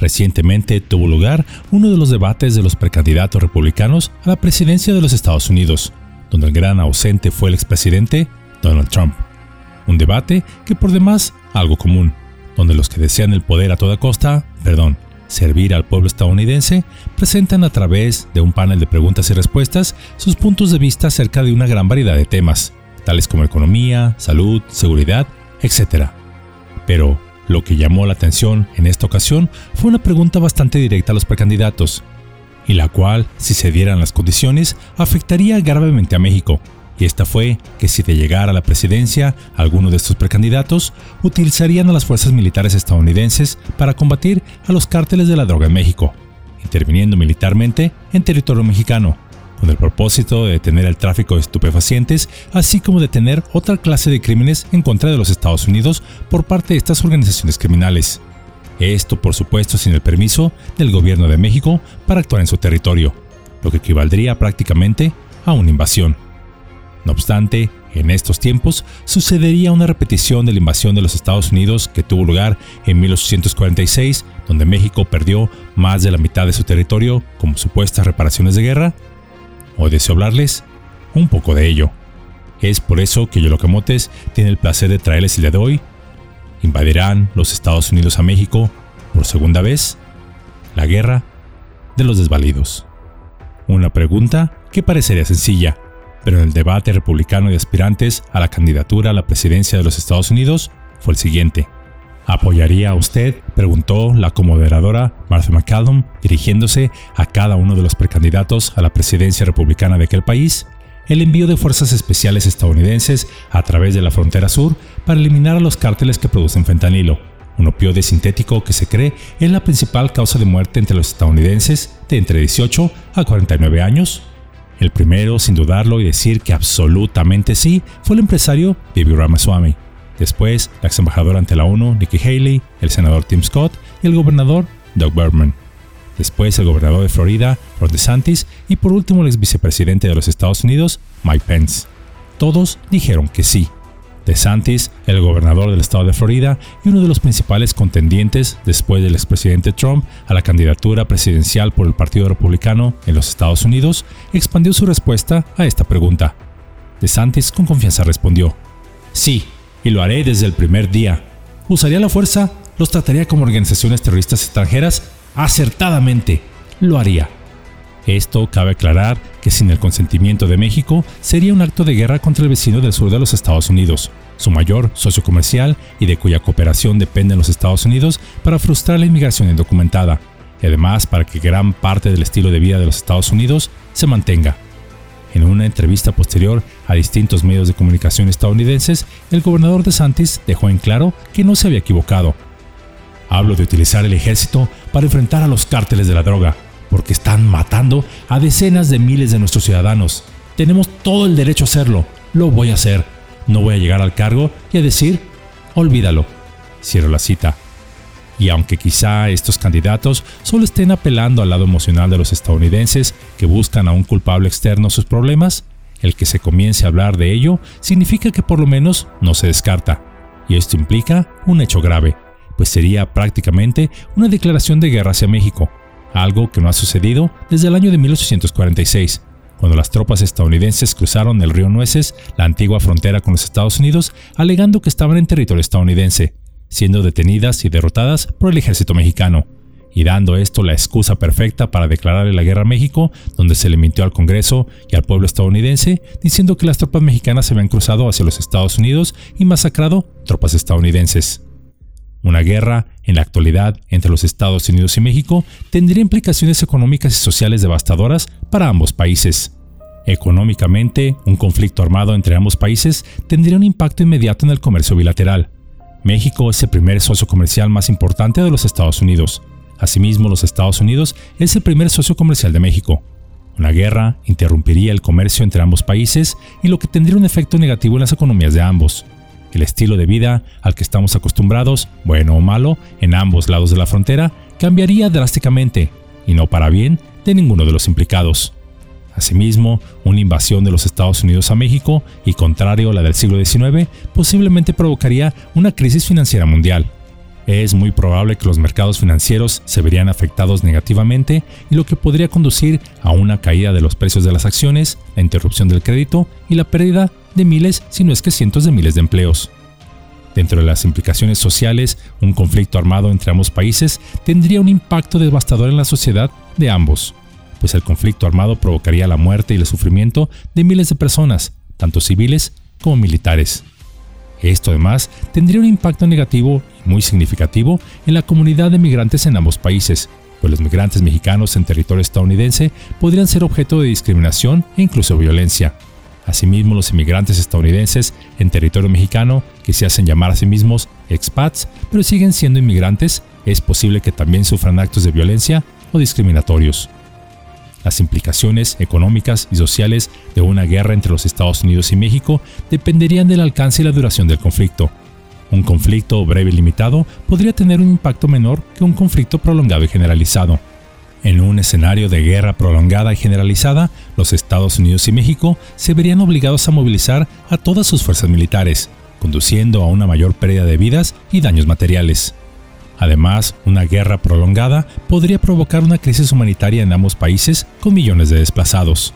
Recientemente tuvo lugar uno de los debates de los precandidatos republicanos a la presidencia de los Estados Unidos, donde el gran ausente fue el expresidente Donald Trump. Un debate que por demás algo común, donde los que desean el poder a toda costa, perdón, servir al pueblo estadounidense, presentan a través de un panel de preguntas y respuestas sus puntos de vista acerca de una gran variedad de temas, tales como economía, salud, seguridad, etc. Pero, lo que llamó la atención en esta ocasión fue una pregunta bastante directa a los precandidatos, y la cual, si se dieran las condiciones, afectaría gravemente a México. Y esta fue que si de llegar a la presidencia alguno de estos precandidatos, utilizarían a las fuerzas militares estadounidenses para combatir a los cárteles de la droga en México, interviniendo militarmente en territorio mexicano, con el propósito de detener el tráfico de estupefacientes, así como detener otra clase de crímenes en contra de los Estados Unidos por parte de estas organizaciones criminales. Esto, por supuesto, sin el permiso del gobierno de México para actuar en su territorio, lo que equivaldría prácticamente a una invasión. No obstante, en estos tiempos sucedería una repetición de la invasión de los Estados Unidos que tuvo lugar en 1846, donde México perdió más de la mitad de su territorio como supuestas reparaciones de guerra o deseo hablarles un poco de ello. Es por eso que Yolocamotes tiene el placer de traerles el día de hoy. ¿Invadirán los Estados Unidos a México por segunda vez? La guerra de los desvalidos. Una pregunta que parecería sencilla, pero en el debate republicano de aspirantes a la candidatura a la presidencia de los Estados Unidos fue el siguiente. ¿Apoyaría a usted? preguntó la comoderadora Martha McCallum, dirigiéndose a cada uno de los precandidatos a la presidencia republicana de aquel país, el envío de fuerzas especiales estadounidenses a través de la frontera sur para eliminar a los cárteles que producen fentanilo, un opioide sintético que se cree es la principal causa de muerte entre los estadounidenses de entre 18 a 49 años. El primero, sin dudarlo y decir que absolutamente sí, fue el empresario Bibi Ramaswamy Después, la ex embajadora ante la ONU, Nikki Haley, el senador Tim Scott y el gobernador Doug Berman. Después, el gobernador de Florida, Ron DeSantis, y por último, el ex vicepresidente de los Estados Unidos, Mike Pence. Todos dijeron que sí. DeSantis, el gobernador del estado de Florida y uno de los principales contendientes después del expresidente Trump a la candidatura presidencial por el Partido Republicano en los Estados Unidos, expandió su respuesta a esta pregunta. DeSantis con confianza respondió, sí, y lo haré desde el primer día. ¿Usaría la fuerza? ¿Los trataría como organizaciones terroristas extranjeras? Acertadamente, lo haría. Esto cabe aclarar que sin el consentimiento de México sería un acto de guerra contra el vecino del sur de los Estados Unidos, su mayor socio comercial y de cuya cooperación dependen los Estados Unidos para frustrar la inmigración indocumentada, y además para que gran parte del estilo de vida de los Estados Unidos se mantenga. En una entrevista posterior a distintos medios de comunicación estadounidenses, el gobernador de Santis dejó en claro que no se había equivocado. Hablo de utilizar el ejército para enfrentar a los cárteles de la droga, porque están matando a decenas de miles de nuestros ciudadanos. Tenemos todo el derecho a hacerlo. Lo voy a hacer. No voy a llegar al cargo y a decir, olvídalo. Cierro la cita. Y aunque quizá estos candidatos solo estén apelando al lado emocional de los estadounidenses que buscan a un culpable externo sus problemas, el que se comience a hablar de ello significa que por lo menos no se descarta. Y esto implica un hecho grave, pues sería prácticamente una declaración de guerra hacia México, algo que no ha sucedido desde el año de 1846, cuando las tropas estadounidenses cruzaron el río Nueces, la antigua frontera con los Estados Unidos, alegando que estaban en territorio estadounidense, siendo detenidas y derrotadas por el ejército mexicano, y dando esto la excusa perfecta para declararle la guerra a México, donde se le mintió al Congreso y al pueblo estadounidense, diciendo que las tropas mexicanas se habían cruzado hacia los Estados Unidos y masacrado tropas estadounidenses. Una guerra, en la actualidad, entre los Estados Unidos y México tendría implicaciones económicas y sociales devastadoras para ambos países. Económicamente, un conflicto armado entre ambos países tendría un impacto inmediato en el comercio bilateral, México es el primer socio comercial más importante de los Estados Unidos. Asimismo, los Estados Unidos es el primer socio comercial de México. Una guerra interrumpiría el comercio entre ambos países y lo que tendría un efecto negativo en las economías de ambos. El estilo de vida al que estamos acostumbrados, bueno o malo, en ambos lados de la frontera, cambiaría drásticamente, y no para bien de ninguno de los implicados. Asimismo, una invasión de los Estados Unidos a México, y contrario a la del siglo XIX, posiblemente provocaría una crisis financiera mundial. es muy probable que los mercados financieros se verían afectados negativamente y lo que podría conducir a una caída de los precios de las acciones, la interrupción del crédito y la pérdida de miles, si no es que cientos de miles de empleos. Dentro de las implicaciones sociales, un conflicto armado entre ambos países tendría un impacto devastador en la sociedad de ambos, pues el conflicto armado provocaría la muerte y el sufrimiento de miles de personas, tanto civiles como militares. Esto además tendría un impacto negativo y muy significativo en la comunidad de migrantes en ambos países, pues los migrantes mexicanos en territorio estadounidense podrían ser objeto de discriminación e incluso violencia. Asimismo, los inmigrantes estadounidenses en territorio mexicano, que se hacen llamar a sí mismos expats, pero siguen siendo inmigrantes, es posible que también sufran actos de violencia o discriminatorios. Las implicaciones económicas y sociales de una guerra entre los Estados Unidos y México dependerían del alcance y la duración del conflicto. Un conflicto breve y limitado podría tener un impacto menor que un conflicto prolongado y generalizado. En un escenario de guerra prolongada y generalizada, los Estados Unidos y México se verían obligados a movilizar a todas sus fuerzas militares, conduciendo a una mayor pérdida de vidas y daños materiales. Además, una guerra prolongada podría provocar una crisis humanitaria en ambos países con millones de desplazados.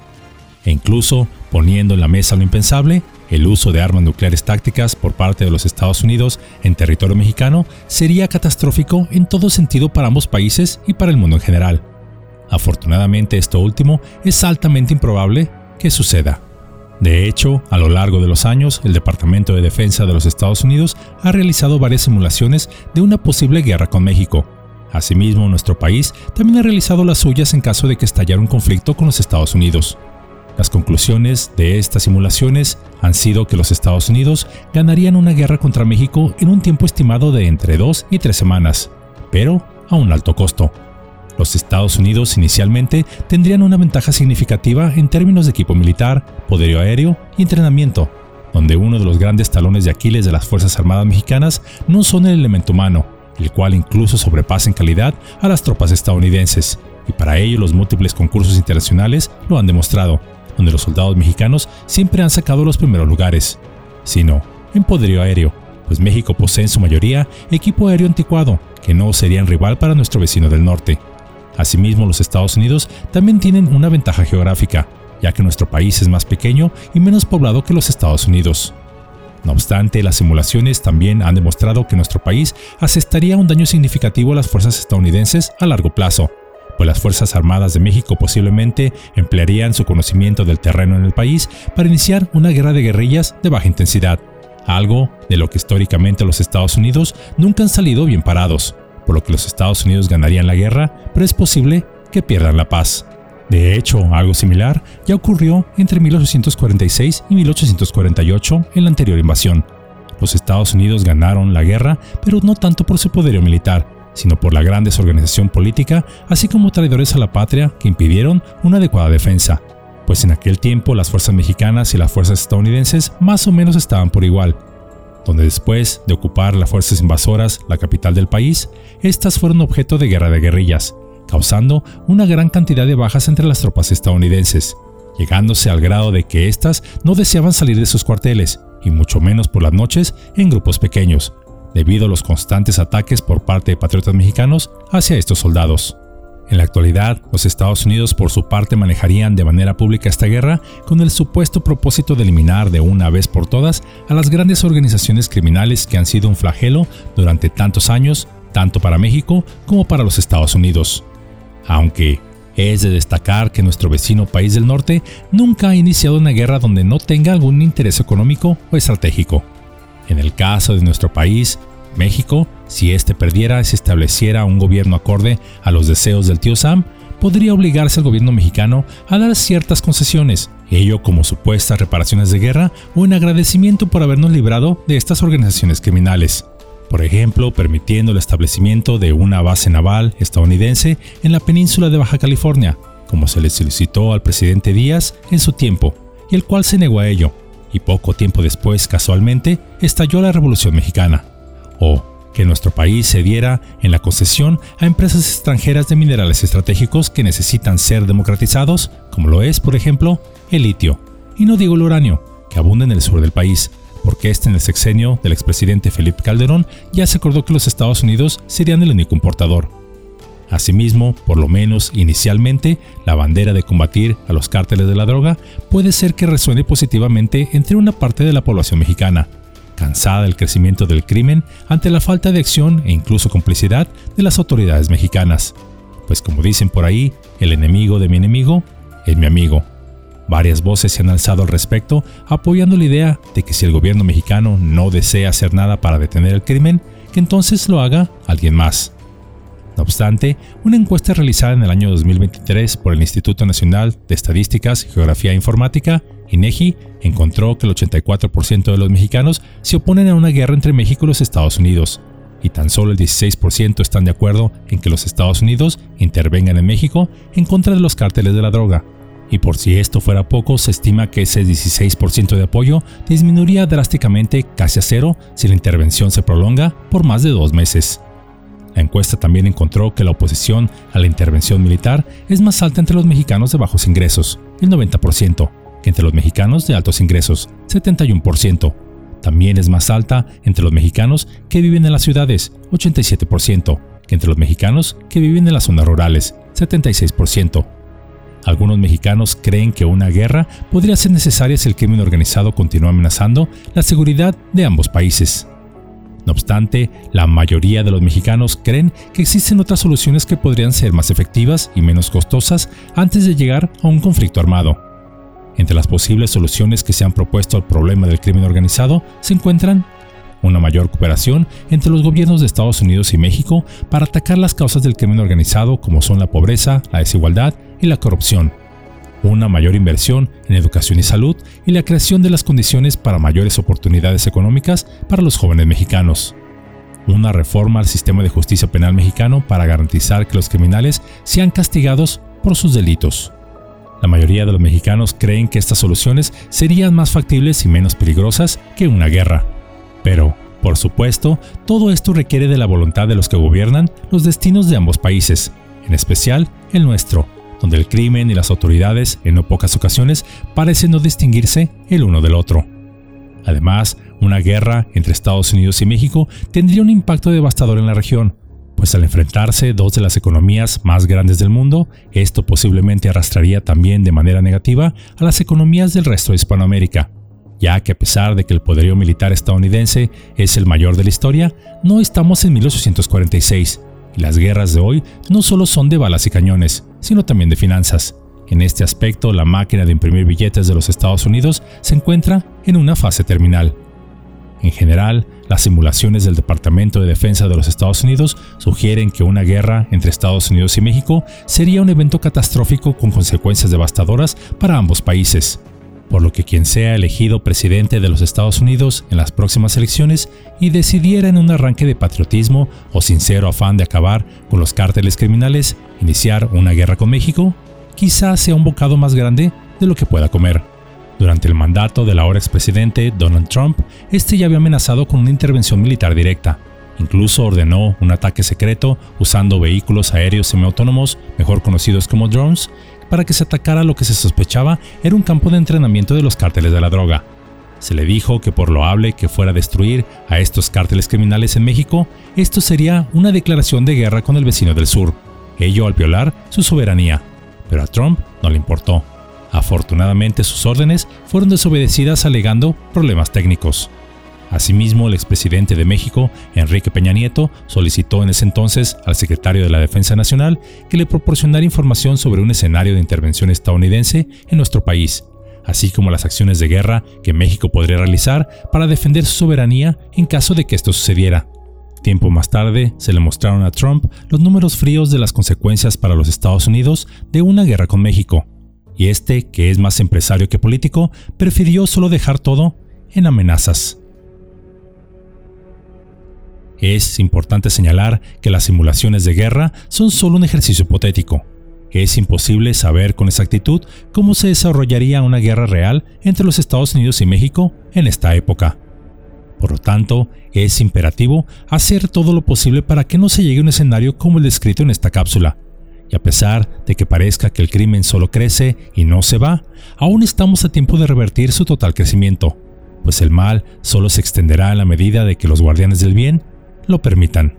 E incluso, poniendo en la mesa lo impensable, el uso de armas nucleares tácticas por parte de los Estados Unidos en territorio mexicano sería catastrófico en todo sentido para ambos países y para el mundo en general. Afortunadamente esto último es altamente improbable que suceda. De hecho, a lo largo de los años, el Departamento de Defensa de los Estados Unidos ha realizado varias simulaciones de una posible guerra con México. Asimismo, nuestro país también ha realizado las suyas en caso de que estallara un conflicto con los Estados Unidos. Las conclusiones de estas simulaciones han sido que los Estados Unidos ganarían una guerra contra México en un tiempo estimado de entre dos y tres semanas, pero a un alto costo. Los Estados Unidos inicialmente tendrían una ventaja significativa en términos de equipo militar, poderío aéreo y entrenamiento, donde uno de los grandes talones de Aquiles de las Fuerzas Armadas mexicanas no son el elemento humano, el cual incluso sobrepasa en calidad a las tropas estadounidenses, y para ello los múltiples concursos internacionales lo han demostrado, donde los soldados mexicanos siempre han sacado los primeros lugares, sino en poderío aéreo, pues México posee en su mayoría equipo aéreo anticuado, que no serían rival para nuestro vecino del norte. Asimismo, los Estados Unidos también tienen una ventaja geográfica, ya que nuestro país es más pequeño y menos poblado que los Estados Unidos. No obstante, las simulaciones también han demostrado que nuestro país asestaría un daño significativo a las fuerzas estadounidenses a largo plazo, pues las Fuerzas Armadas de México posiblemente emplearían su conocimiento del terreno en el país para iniciar una guerra de guerrillas de baja intensidad, algo de lo que históricamente los Estados Unidos nunca han salido bien parados por lo que los Estados Unidos ganarían la guerra, pero es posible que pierdan la paz. De hecho, algo similar ya ocurrió entre 1846 y 1848 en la anterior invasión. Los Estados Unidos ganaron la guerra, pero no tanto por su poderío militar, sino por la gran desorganización política, así como traidores a la patria que impidieron una adecuada defensa, pues en aquel tiempo las fuerzas mexicanas y las fuerzas estadounidenses más o menos estaban por igual, donde después de ocupar las fuerzas invasoras la capital del país, estas fueron objeto de guerra de guerrillas, causando una gran cantidad de bajas entre las tropas estadounidenses, llegándose al grado de que éstas no deseaban salir de sus cuarteles, y mucho menos por las noches en grupos pequeños, debido a los constantes ataques por parte de patriotas mexicanos hacia estos soldados. En la actualidad, los Estados Unidos por su parte manejarían de manera pública esta guerra con el supuesto propósito de eliminar de una vez por todas a las grandes organizaciones criminales que han sido un flagelo durante tantos años, tanto para México como para los Estados Unidos. Aunque es de destacar que nuestro vecino país del norte nunca ha iniciado una guerra donde no tenga algún interés económico o estratégico. En el caso de nuestro país, México, si éste perdiera y se estableciera un gobierno acorde a los deseos del tío Sam, podría obligarse al gobierno mexicano a dar ciertas concesiones, ello como supuestas reparaciones de guerra o en agradecimiento por habernos librado de estas organizaciones criminales. Por ejemplo, permitiendo el establecimiento de una base naval estadounidense en la península de Baja California, como se le solicitó al presidente Díaz en su tiempo, y el cual se negó a ello, y poco tiempo después, casualmente, estalló la Revolución Mexicana o que nuestro país cediera en la concesión a empresas extranjeras de minerales estratégicos que necesitan ser democratizados, como lo es, por ejemplo, el litio, y no digo el uranio, que abunda en el sur del país, porque este en el sexenio del expresidente Felipe Calderón ya se acordó que los Estados Unidos serían el único importador. Asimismo, por lo menos inicialmente, la bandera de combatir a los cárteles de la droga puede ser que resuene positivamente entre una parte de la población mexicana, cansada del crecimiento del crimen ante la falta de acción e incluso complicidad de las autoridades mexicanas. Pues como dicen por ahí, el enemigo de mi enemigo es mi amigo. Varias voces se han alzado al respecto, apoyando la idea de que si el gobierno mexicano no desea hacer nada para detener el crimen, que entonces lo haga alguien más. No obstante, una encuesta realizada en el año 2023 por el Instituto Nacional de Estadísticas y Geografía e Informática, INEGI, encontró que el 84% de los mexicanos se oponen a una guerra entre México y los Estados Unidos, y tan solo el 16% están de acuerdo en que los Estados Unidos intervengan en México en contra de los cárteles de la droga. Y por si esto fuera poco, se estima que ese 16% de apoyo disminuiría drásticamente casi a cero si la intervención se prolonga por más de dos meses. La encuesta también encontró que la oposición a la intervención militar es más alta entre los mexicanos de bajos ingresos, el 90%, que entre los mexicanos de altos ingresos, 71%. También es más alta entre los mexicanos que viven en las ciudades, 87%, que entre los mexicanos que viven en las zonas rurales, 76%. Algunos mexicanos creen que una guerra podría ser necesaria si el crimen organizado continúa amenazando la seguridad de ambos países. No obstante, la mayoría de los mexicanos creen que existen otras soluciones que podrían ser más efectivas y menos costosas antes de llegar a un conflicto armado. Entre las posibles soluciones que se han propuesto al problema del crimen organizado se encuentran una mayor cooperación entre los gobiernos de Estados Unidos y México para atacar las causas del crimen organizado como son la pobreza, la desigualdad y la corrupción, una mayor inversión en educación y salud y la creación de las condiciones para mayores oportunidades económicas para los jóvenes mexicanos. Una reforma al sistema de justicia penal mexicano para garantizar que los criminales sean castigados por sus delitos. La mayoría de los mexicanos creen que estas soluciones serían más factibles y menos peligrosas que una guerra. Pero, por supuesto, todo esto requiere de la voluntad de los que gobiernan los destinos de ambos países, en especial el nuestro, donde el crimen y las autoridades en no pocas ocasiones parecen no distinguirse el uno del otro. Además, una guerra entre Estados Unidos y México tendría un impacto devastador en la región, pues al enfrentarse dos de las economías más grandes del mundo, esto posiblemente arrastraría también de manera negativa a las economías del resto de Hispanoamérica, ya que a pesar de que el poderío militar estadounidense es el mayor de la historia, no estamos en 1846, y las guerras de hoy no solo son de balas y cañones, sino también de finanzas. En este aspecto, la máquina de imprimir billetes de los Estados Unidos se encuentra en una fase terminal. En general, las simulaciones del Departamento de Defensa de los Estados Unidos sugieren que una guerra entre Estados Unidos y México sería un evento catastrófico con consecuencias devastadoras para ambos países por lo que quien sea elegido presidente de los Estados Unidos en las próximas elecciones y decidiera en un arranque de patriotismo o sincero afán de acabar con los cárteles criminales iniciar una guerra con México, quizás sea un bocado más grande de lo que pueda comer. Durante el mandato del ahora expresidente Donald Trump, este ya había amenazado con una intervención militar directa. Incluso ordenó un ataque secreto usando vehículos aéreos semiautónomos, mejor conocidos como drones, para que se atacara lo que se sospechaba era un campo de entrenamiento de los cárteles de la droga. Se le dijo que por loable que fuera a destruir a estos cárteles criminales en México, esto sería una declaración de guerra con el vecino del sur, ello al violar su soberanía. Pero a Trump no le importó. Afortunadamente sus órdenes fueron desobedecidas alegando problemas técnicos. Asimismo, el expresidente de México, Enrique Peña Nieto, solicitó en ese entonces al secretario de la Defensa Nacional que le proporcionara información sobre un escenario de intervención estadounidense en nuestro país, así como las acciones de guerra que México podría realizar para defender su soberanía en caso de que esto sucediera. Tiempo más tarde, se le mostraron a Trump los números fríos de las consecuencias para los Estados Unidos de una guerra con México, y este, que es más empresario que político, prefirió solo dejar todo en amenazas. Es importante señalar que las simulaciones de guerra son solo un ejercicio hipotético. Es imposible saber con exactitud cómo se desarrollaría una guerra real entre los Estados Unidos y México en esta época. Por lo tanto, es imperativo hacer todo lo posible para que no se llegue a un escenario como el descrito en esta cápsula. Y a pesar de que parezca que el crimen solo crece y no se va, aún estamos a tiempo de revertir su total crecimiento pues el mal solo se extenderá en la medida de que los guardianes del bien lo permitan.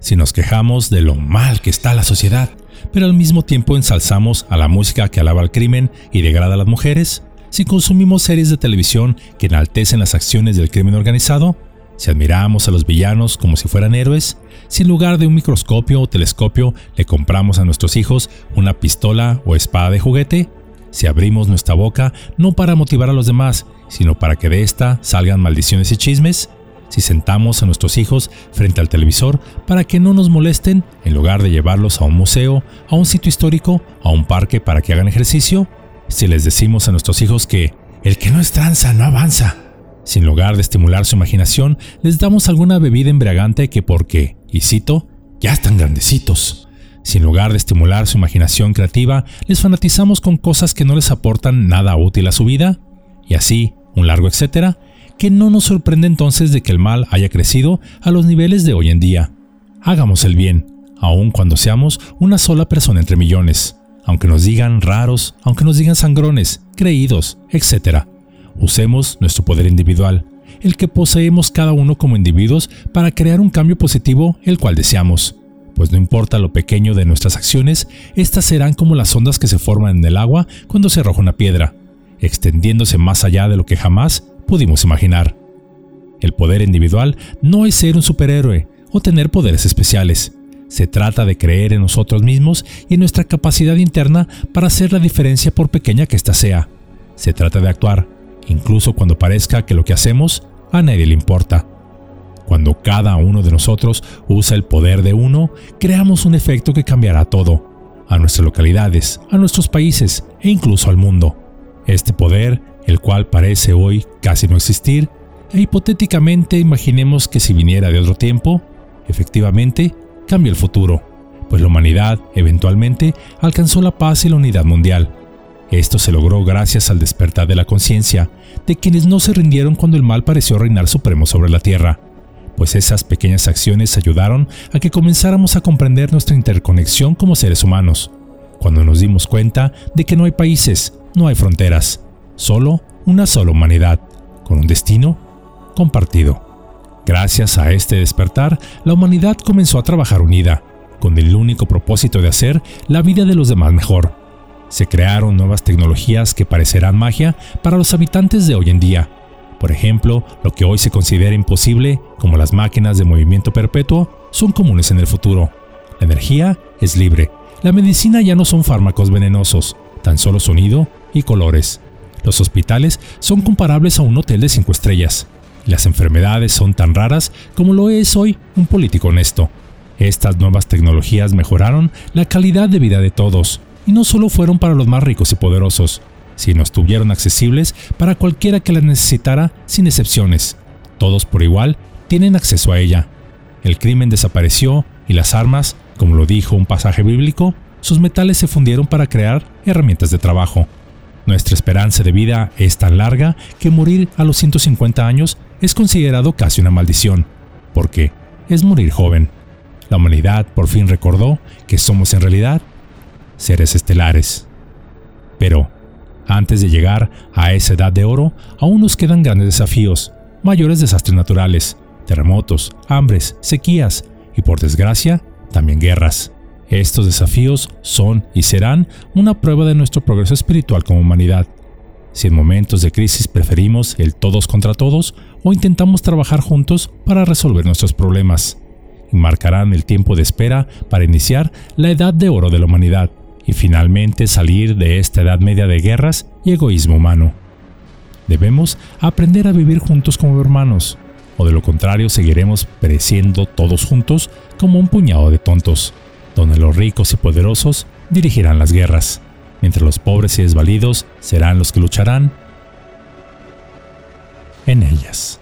Si nos quejamos de lo mal que está la sociedad, pero al mismo tiempo ensalzamos a la música que alaba al crimen y degrada a las mujeres, si consumimos series de televisión que enaltecen las acciones del crimen organizado, si admiramos a los villanos como si fueran héroes, si en lugar de un microscopio o telescopio le compramos a nuestros hijos una pistola o espada de juguete, si abrimos nuestra boca no para motivar a los demás, sino para que de esta salgan maldiciones y chismes, si sentamos a nuestros hijos frente al televisor para que no nos molesten en lugar de llevarlos a un museo, a un sitio histórico, a un parque para que hagan ejercicio, si les decimos a nuestros hijos que el que no es tranza no avanza, si en lugar de estimular su imaginación les damos alguna bebida embriagante que porque, y cito, ya están grandecitos. Si en lugar de estimular su imaginación creativa les fanatizamos con cosas que no les aportan nada útil a su vida, y así, un largo etcétera, que no nos sorprende entonces de que el mal haya crecido a los niveles de hoy en día. Hagamos el bien, aun cuando seamos una sola persona entre millones, aunque nos digan raros, aunque nos digan sangrones, creídos, etc. Usemos nuestro poder individual, el que poseemos cada uno como individuos para crear un cambio positivo el cual deseamos. Pues no importa lo pequeño de nuestras acciones, estas serán como las ondas que se forman en el agua cuando se arroja una piedra, extendiéndose más allá de lo que jamás pudimos imaginar. El poder individual no es ser un superhéroe o tener poderes especiales. Se trata de creer en nosotros mismos y en nuestra capacidad interna para hacer la diferencia por pequeña que ésta sea. Se trata de actuar, incluso cuando parezca que lo que hacemos a nadie le importa. Cuando cada uno de nosotros usa el poder de uno, creamos un efecto que cambiará todo, a nuestras localidades, a nuestros países e incluso al mundo. Este poder el cual parece hoy casi no existir, e hipotéticamente imaginemos que si viniera de otro tiempo, efectivamente cambia el futuro, pues la humanidad eventualmente alcanzó la paz y la unidad mundial. Esto se logró gracias al despertar de la conciencia de quienes no se rindieron cuando el mal pareció reinar supremo sobre la tierra, pues esas pequeñas acciones ayudaron a que comenzáramos a comprender nuestra interconexión como seres humanos, cuando nos dimos cuenta de que no hay países, no hay fronteras, solo una sola humanidad, con un destino compartido. Gracias a este despertar, la humanidad comenzó a trabajar unida, con el único propósito de hacer la vida de los demás mejor. Se crearon nuevas tecnologías que parecerán magia para los habitantes de hoy en día. Por ejemplo, lo que hoy se considera imposible, como las máquinas de movimiento perpetuo, son comunes en el futuro. La energía es libre. La medicina ya no son fármacos venenosos, tan solo sonido y colores. Los hospitales son comparables a un hotel de cinco estrellas. Las enfermedades son tan raras como lo es hoy un político honesto. Estas nuevas tecnologías mejoraron la calidad de vida de todos, y no solo fueron para los más ricos y poderosos, sino estuvieron accesibles para cualquiera que las necesitara sin excepciones. Todos por igual tienen acceso a ella. El crimen desapareció y las armas, como lo dijo un pasaje bíblico, sus metales se fundieron para crear herramientas de trabajo. Nuestra esperanza de vida es tan larga que morir a los 150 años es considerado casi una maldición, porque es morir joven. La humanidad por fin recordó que somos en realidad seres estelares. Pero, antes de llegar a esa edad de oro, aún nos quedan grandes desafíos, mayores desastres naturales, terremotos, hambres, sequías y por desgracia, también guerras. Estos desafíos son y serán una prueba de nuestro progreso espiritual como humanidad. Si en momentos de crisis preferimos el todos contra todos o intentamos trabajar juntos para resolver nuestros problemas, y marcarán el tiempo de espera para iniciar la edad de oro de la humanidad y finalmente salir de esta edad media de guerras y egoísmo humano. Debemos aprender a vivir juntos como hermanos, o de lo contrario seguiremos pereciendo todos juntos como un puñado de tontos donde los ricos y poderosos dirigirán las guerras, mientras los pobres y desvalidos serán los que lucharán en ellas.